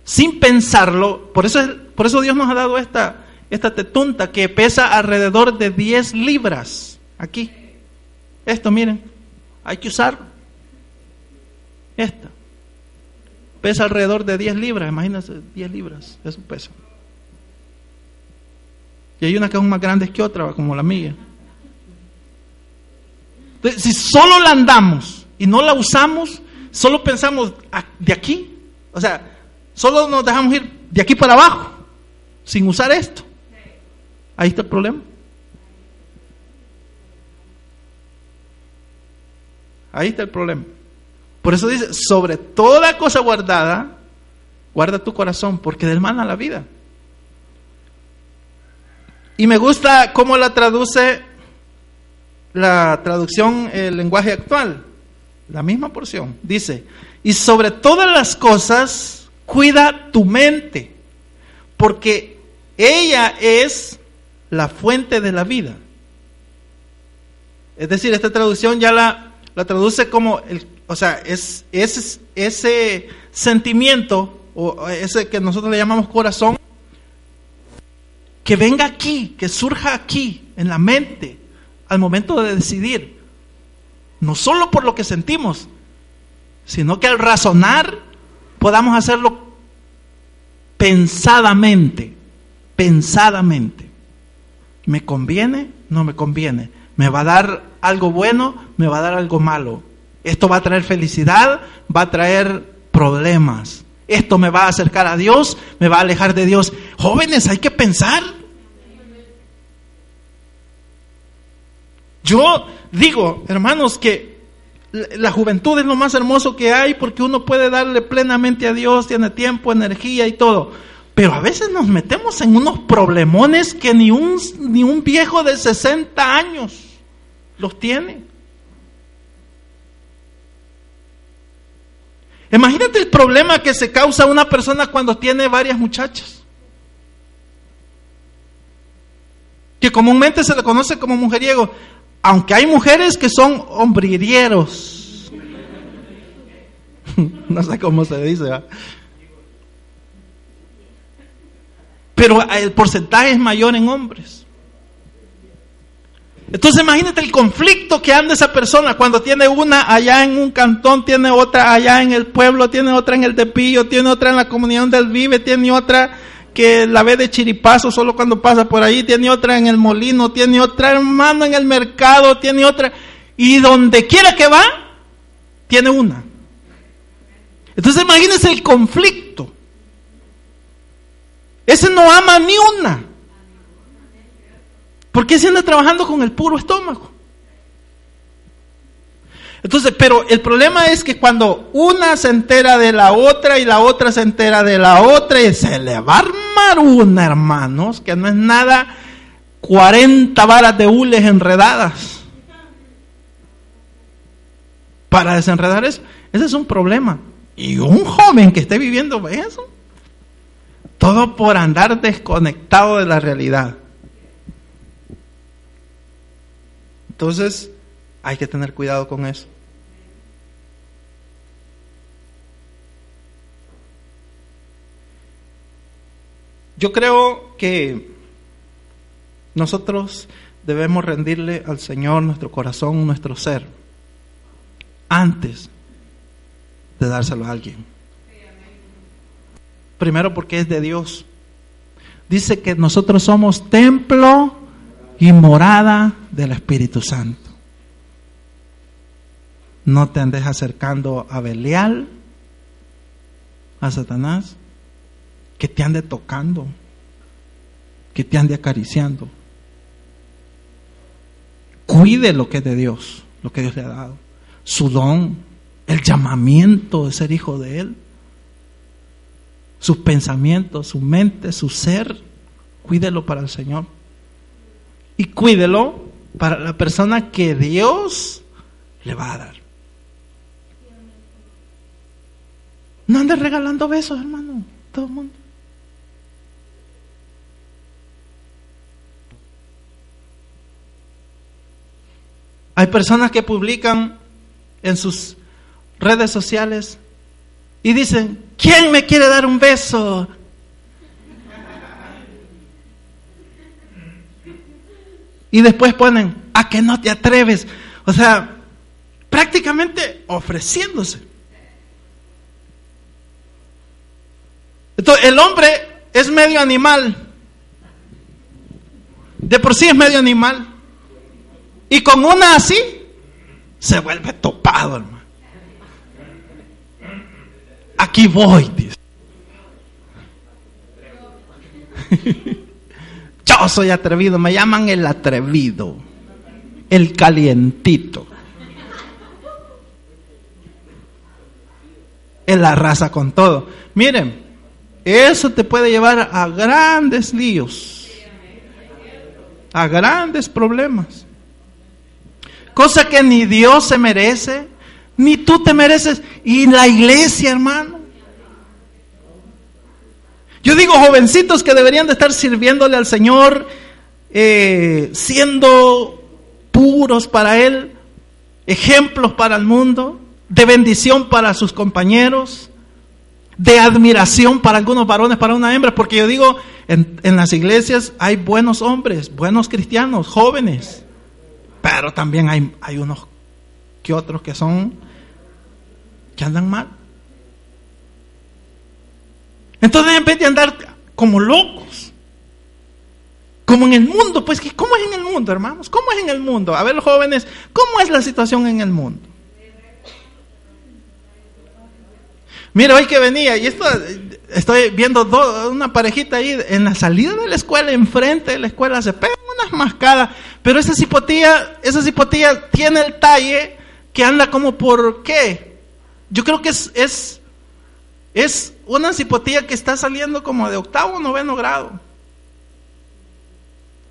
sin pensarlo, por eso, por eso Dios nos ha dado esta, esta tetunta que pesa alrededor de 10 libras. Aquí. Esto, miren, hay que usarlo. Esta. Pesa alrededor de 10 libras, imagínense, 10 libras, es un peso. Y hay una que es más grande que otra, como la mía. Entonces, si solo la andamos y no la usamos, solo pensamos de aquí, o sea, Solo nos dejamos ir de aquí para abajo, sin usar esto. Ahí está el problema. Ahí está el problema. Por eso dice, sobre toda cosa guardada, guarda tu corazón, porque del mal a la vida. Y me gusta cómo la traduce la traducción, el lenguaje actual. La misma porción. Dice, y sobre todas las cosas, Cuida tu mente, porque ella es la fuente de la vida. Es decir, esta traducción ya la, la traduce como, el, o sea, es, es ese sentimiento, o ese que nosotros le llamamos corazón, que venga aquí, que surja aquí, en la mente, al momento de decidir. No solo por lo que sentimos, sino que al razonar podamos hacerlo pensadamente, pensadamente. ¿Me conviene? No me conviene. ¿Me va a dar algo bueno? ¿Me va a dar algo malo? Esto va a traer felicidad, va a traer problemas. Esto me va a acercar a Dios, me va a alejar de Dios. Jóvenes, hay que pensar. Yo digo, hermanos, que la juventud es lo más hermoso que hay porque uno puede darle plenamente a Dios, tiene tiempo, energía y todo. Pero a veces nos metemos en unos problemones que ni un, ni un viejo de 60 años los tiene. Imagínate el problema que se causa una persona cuando tiene varias muchachas. Que comúnmente se le conoce como mujeriego aunque hay mujeres que son hombrieros, no sé cómo se dice, pero el porcentaje es mayor en hombres. Entonces imagínate el conflicto que anda esa persona cuando tiene una allá en un cantón, tiene otra allá en el pueblo, tiene otra en el Tepillo, tiene otra en la comunidad del vive, tiene otra que la ve de chiripazo solo cuando pasa por ahí, tiene otra en el molino, tiene otra hermano en el mercado, tiene otra, y donde quiera que va, tiene una. Entonces imagínense el conflicto. Ese no ama ni una. ¿Por qué se anda trabajando con el puro estómago? Entonces, pero el problema es que cuando una se entera de la otra y la otra se entera de la otra y se le va a armar una, hermanos, que no es nada 40 varas de hules enredadas. Para desenredar eso, ese es un problema. Y un joven que esté viviendo eso, todo por andar desconectado de la realidad. Entonces, hay que tener cuidado con eso. Yo creo que nosotros debemos rendirle al Señor nuestro corazón, nuestro ser, antes de dárselo a alguien. Primero porque es de Dios. Dice que nosotros somos templo y morada del Espíritu Santo. No te andes acercando a Belial, a Satanás, que te ande tocando, que te ande acariciando. cuide lo que es de Dios, lo que Dios le ha dado, su don, el llamamiento de ser hijo de Él, sus pensamientos, su mente, su ser, cuídelo para el Señor. Y cuídelo para la persona que Dios le va a dar. No andes regalando besos, hermano, todo el mundo. Hay personas que publican en sus redes sociales y dicen, ¿quién me quiere dar un beso? Y después ponen, a que no te atreves. O sea, prácticamente ofreciéndose. Entonces, el hombre es medio animal. De por sí es medio animal. Y con una así, se vuelve topado, hermano. Aquí voy, dice. Yo soy atrevido, me llaman el atrevido, el calientito. Es la raza con todo. Miren, eso te puede llevar a grandes líos, a grandes problemas. Cosa que ni Dios se merece, ni tú te mereces, y la iglesia, hermano. Yo digo jovencitos que deberían de estar sirviéndole al Señor, eh, siendo puros para Él, ejemplos para el mundo, de bendición para sus compañeros, de admiración para algunos varones, para una hembra, porque yo digo, en, en las iglesias hay buenos hombres, buenos cristianos, jóvenes, pero también hay, hay unos que otros que son, que andan mal. Entonces, en vez de andar como locos, como en el mundo, pues, ¿cómo es en el mundo, hermanos? ¿Cómo es en el mundo? A ver, jóvenes, ¿cómo es la situación en el mundo? Mira, hoy que venía, y esto estoy viendo una parejita ahí en la salida de la escuela, enfrente de la escuela, se pegan unas mascadas, pero esa cipotilla, esa cipotilla tiene el talle que anda como por qué. Yo creo que es, es una cipotilla que está saliendo como de octavo o noveno grado.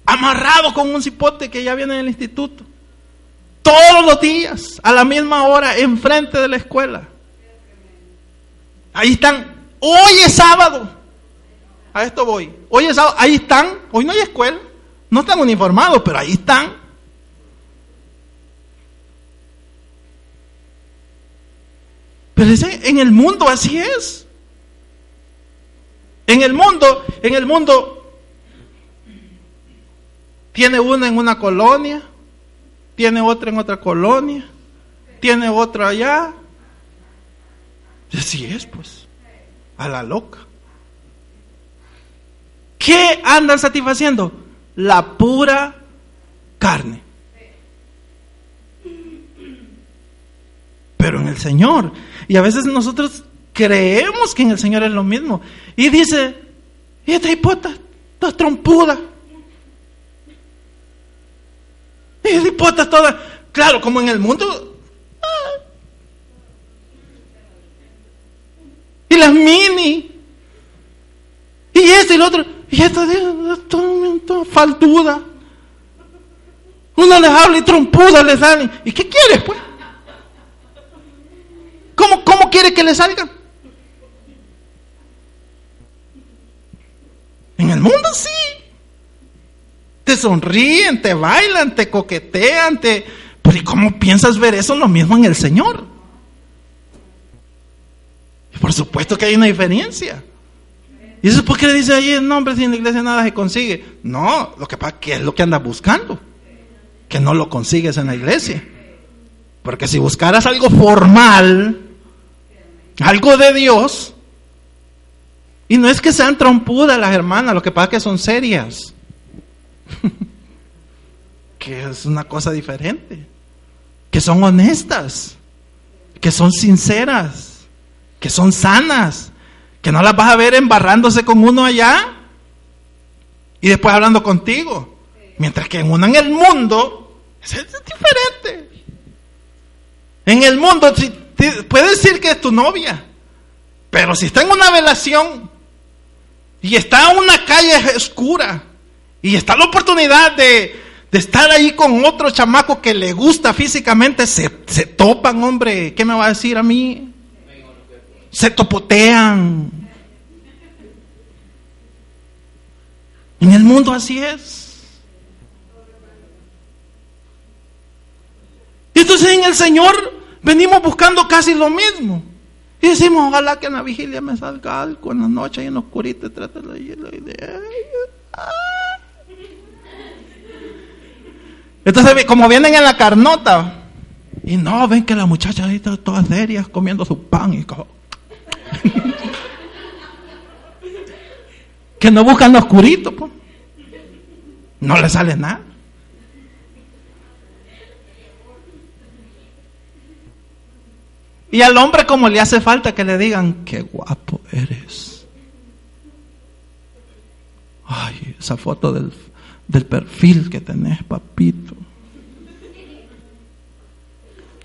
Amarrado con un cipote que ya viene del instituto. Todos los días, a la misma hora, enfrente de la escuela. Ahí están. Hoy es sábado. A esto voy. Hoy es sábado. Ahí están. Hoy no hay escuela. No están uniformados, pero ahí están. Pero en el mundo así es. En el mundo, en el mundo, tiene uno en una colonia, tiene otra en otra colonia, tiene otra allá, Así es, pues. A la loca. ¿Qué andan satisfaciendo? La pura carne. Pero en el Señor. Y a veces nosotros creemos que en el Señor es lo mismo. Y dice, y esta hipota, toda trompuda. Y esta hipota toda. Claro, como en el mundo y las mini, y esto y lo otro, y esta toda faltuda. Uno les habla y trompuda les salen. ¿Y qué quieres, pues? ¿Cómo, quiere que le salgan? En el mundo sí. Te sonríen, te bailan, te coquetean, te... Pero ¿y cómo piensas ver eso lo mismo en el Señor? Por supuesto que hay una diferencia. ¿Y eso es por qué le dice ahí, no, hombre, si en la iglesia nada se consigue? No, lo que pasa es que es lo que andas buscando. Que no lo consigues en la iglesia. Porque si buscaras algo formal, algo de Dios, y no es que sean trompudas las hermanas, lo que pasa es que son serias. que es una cosa diferente. Que son honestas. Que son sinceras que son sanas, que no las vas a ver embarrándose con uno allá y después hablando contigo. Mientras que en uno en el mundo Es diferente. En el mundo, puedes decir que es tu novia, pero si está en una relación y está en una calle oscura y está la oportunidad de, de estar ahí con otro chamaco que le gusta físicamente, se, se topan, hombre. ¿Qué me va a decir a mí? Se topotean. En el mundo así es. Entonces en el Señor venimos buscando casi lo mismo. Y decimos, ojalá que en la vigilia me salga algo en la noche y en la oscurita trate la idea. Entonces, como vienen en la carnota, y no, ven que la muchacha ahí está todas serias comiendo su pan y que no buscan lo oscurito, pues. No le sale nada. Y al hombre como le hace falta que le digan, qué guapo eres. Ay, esa foto del, del perfil que tenés, papito.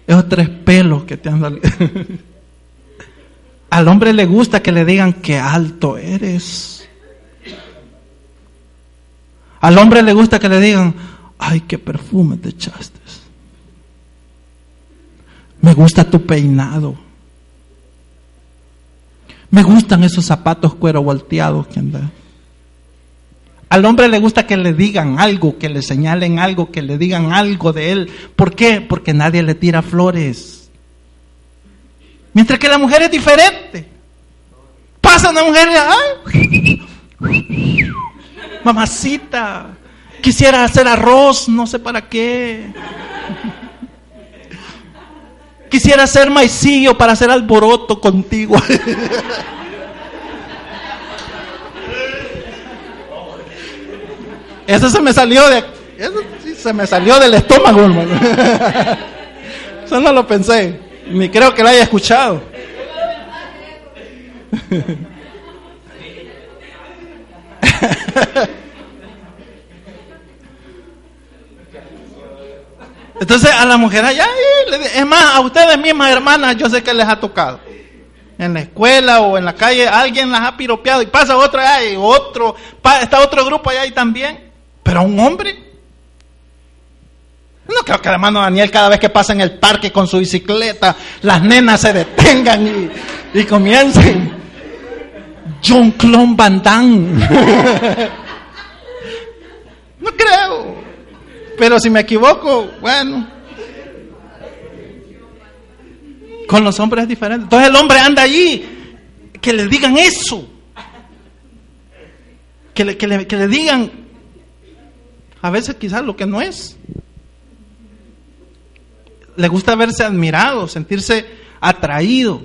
Esos tres pelos que te han dado. Al hombre le gusta que le digan qué alto eres. Al hombre le gusta que le digan, ay, qué perfume te echaste. Me gusta tu peinado. Me gustan esos zapatos cuero volteados que andas. Al hombre le gusta que le digan algo, que le señalen algo, que le digan algo de él. ¿Por qué? Porque nadie le tira flores. Mientras que la mujer es diferente. Pasa una mujer, ay, mamacita, quisiera hacer arroz, no sé para qué. Quisiera ser maicillo para hacer alboroto contigo. Eso se me salió de eso sí, se me salió del estómago, hermano. Eso no lo pensé, ni creo que lo haya escuchado. Entonces a la mujer allá, es más, a ustedes mismas hermanas, yo sé que les ha tocado. En la escuela o en la calle, alguien las ha piropeado y pasa otro allá y otro, está otro grupo allá y también. Pero a un hombre. No creo que el hermano Daniel cada vez que pasa en el parque con su bicicleta, las nenas se detengan y, comiencen. John Clon Van no creo. Pero si me equivoco, bueno. Con los hombres es diferente. Entonces el hombre anda allí. Que le digan eso. Que le, que le, que le digan a veces quizás lo que no es. Le gusta verse admirado, sentirse atraído.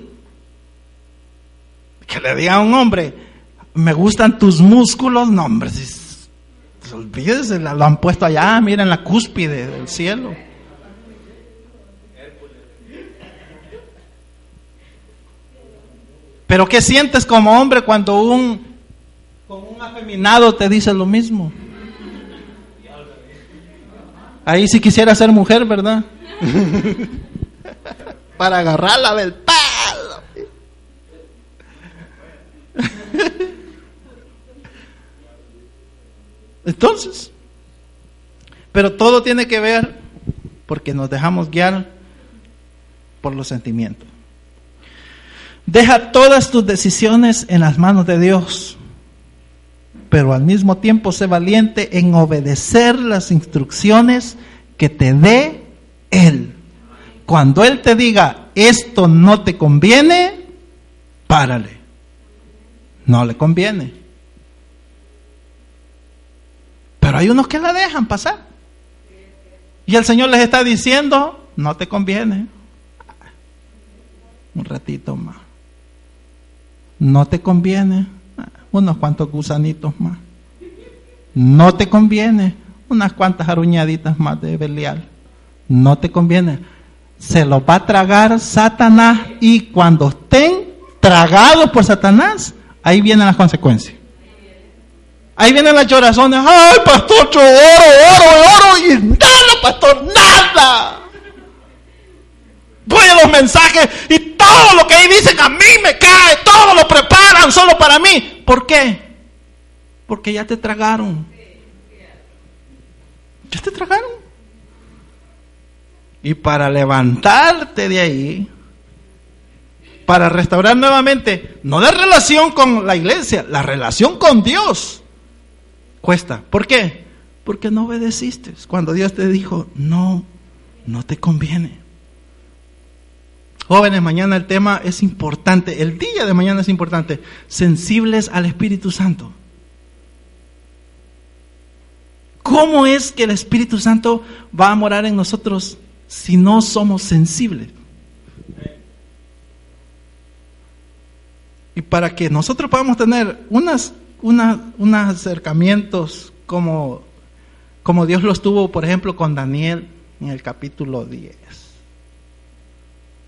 Que le diga a un hombre, me gustan tus músculos, no hombre, olvídese, lo han puesto allá, miren en la cúspide del cielo. Pero ¿qué sientes como hombre cuando un, un afeminado te dice lo mismo? Ahí sí quisiera ser mujer, ¿verdad? Para agarrarla del palo. Entonces, pero todo tiene que ver porque nos dejamos guiar por los sentimientos. Deja todas tus decisiones en las manos de Dios, pero al mismo tiempo sé valiente en obedecer las instrucciones que te dé Él. Cuando Él te diga, esto no te conviene, párale. No le conviene. Hay unos que la dejan pasar. Y el Señor les está diciendo, no te conviene. Un ratito más. No te conviene. Unos cuantos gusanitos más. No te conviene. Unas cuantas aruñaditas más de Belial. No te conviene. Se lo va a tragar Satanás y cuando estén tragados por Satanás, ahí vienen las consecuencias. Ahí vienen las llorazones. Ay, pastor, yo oro, oro, oro y nada, pastor, nada. Voy a los mensajes y todo lo que ahí dicen a mí me cae, todo lo preparan solo para mí. ¿Por qué? Porque ya te tragaron. Ya te tragaron. Y para levantarte de ahí, para restaurar nuevamente, no la relación con la iglesia, la relación con Dios, cuesta. ¿Por qué? Porque no obedeciste. Cuando Dios te dijo, no, no te conviene. Jóvenes, mañana el tema es importante, el día de mañana es importante, sensibles al Espíritu Santo. ¿Cómo es que el Espíritu Santo va a morar en nosotros si no somos sensibles? Y para que nosotros podamos tener unas, unas, unos acercamientos como, como Dios los tuvo, por ejemplo, con Daniel en el capítulo 10.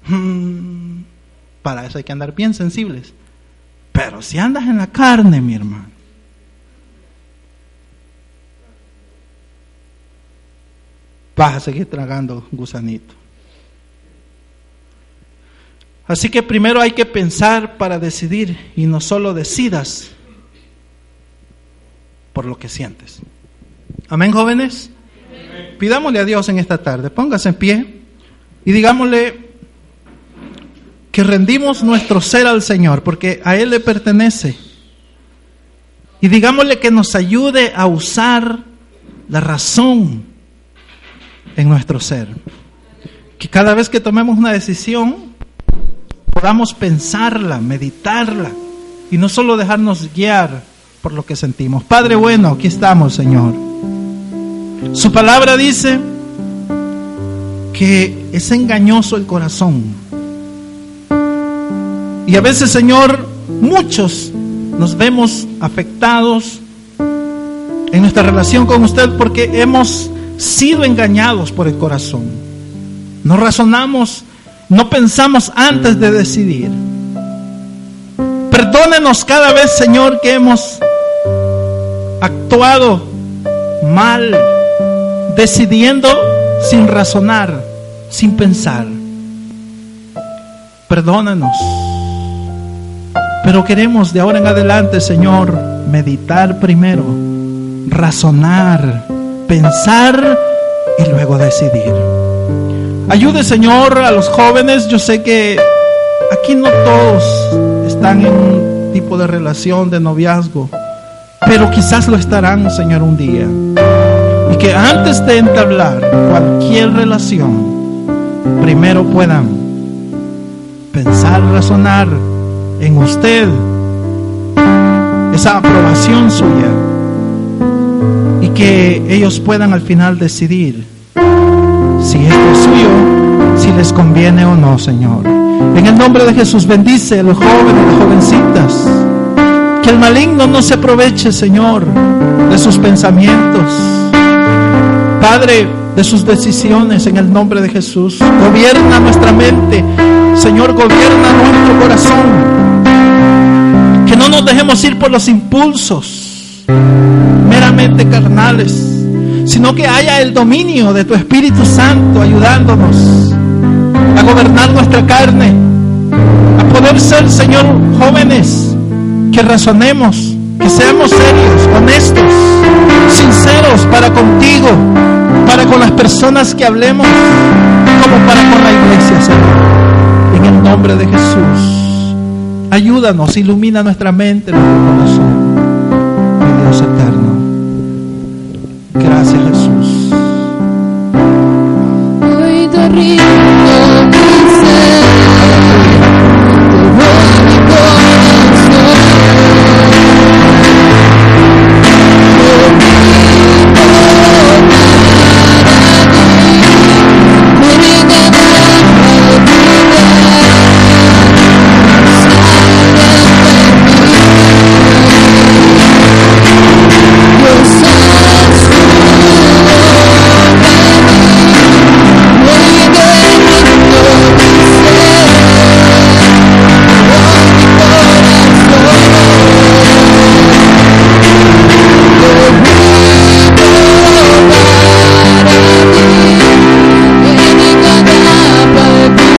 Hmm, para eso hay que andar bien sensibles. Pero si andas en la carne, mi hermano, vas a seguir tragando gusanito. Así que primero hay que pensar para decidir y no solo decidas por lo que sientes. Amén, jóvenes. Pidámosle a Dios en esta tarde, póngase en pie y digámosle que rendimos nuestro ser al Señor, porque a Él le pertenece. Y digámosle que nos ayude a usar la razón en nuestro ser. Que cada vez que tomemos una decisión, podamos pensarla, meditarla y no solo dejarnos guiar por lo que sentimos. Padre bueno, aquí estamos, Señor. Su palabra dice que es engañoso el corazón. Y a veces, Señor, muchos nos vemos afectados en nuestra relación con usted porque hemos sido engañados por el corazón. No razonamos no pensamos antes de decidir. Perdónenos cada vez, Señor, que hemos actuado mal, decidiendo sin razonar, sin pensar. Perdónanos. Pero queremos de ahora en adelante, Señor, meditar primero, razonar, pensar y luego decidir. Ayude, Señor, a los jóvenes. Yo sé que aquí no todos están en un tipo de relación de noviazgo, pero quizás lo estarán, Señor, un día. Y que antes de entablar cualquier relación, primero puedan pensar, razonar en usted, esa aprobación suya, y que ellos puedan al final decidir si esto es suyo, si les conviene o no, Señor. En el nombre de Jesús bendice a los jóvenes, las jovencitas. Que el maligno no se aproveche, Señor, de sus pensamientos. Padre, de sus decisiones en el nombre de Jesús. Gobierna nuestra mente. Señor, gobierna nuestro corazón. Que no nos dejemos ir por los impulsos meramente carnales sino que haya el dominio de tu Espíritu Santo ayudándonos a gobernar nuestra carne, a poder ser, Señor, jóvenes, que razonemos, que seamos serios, honestos, sinceros para contigo, para con las personas que hablemos, como para con la iglesia, Señor. En el nombre de Jesús, ayúdanos, ilumina nuestra mente, nuestro corazón, mi Dios eterno. Gracias Jesús.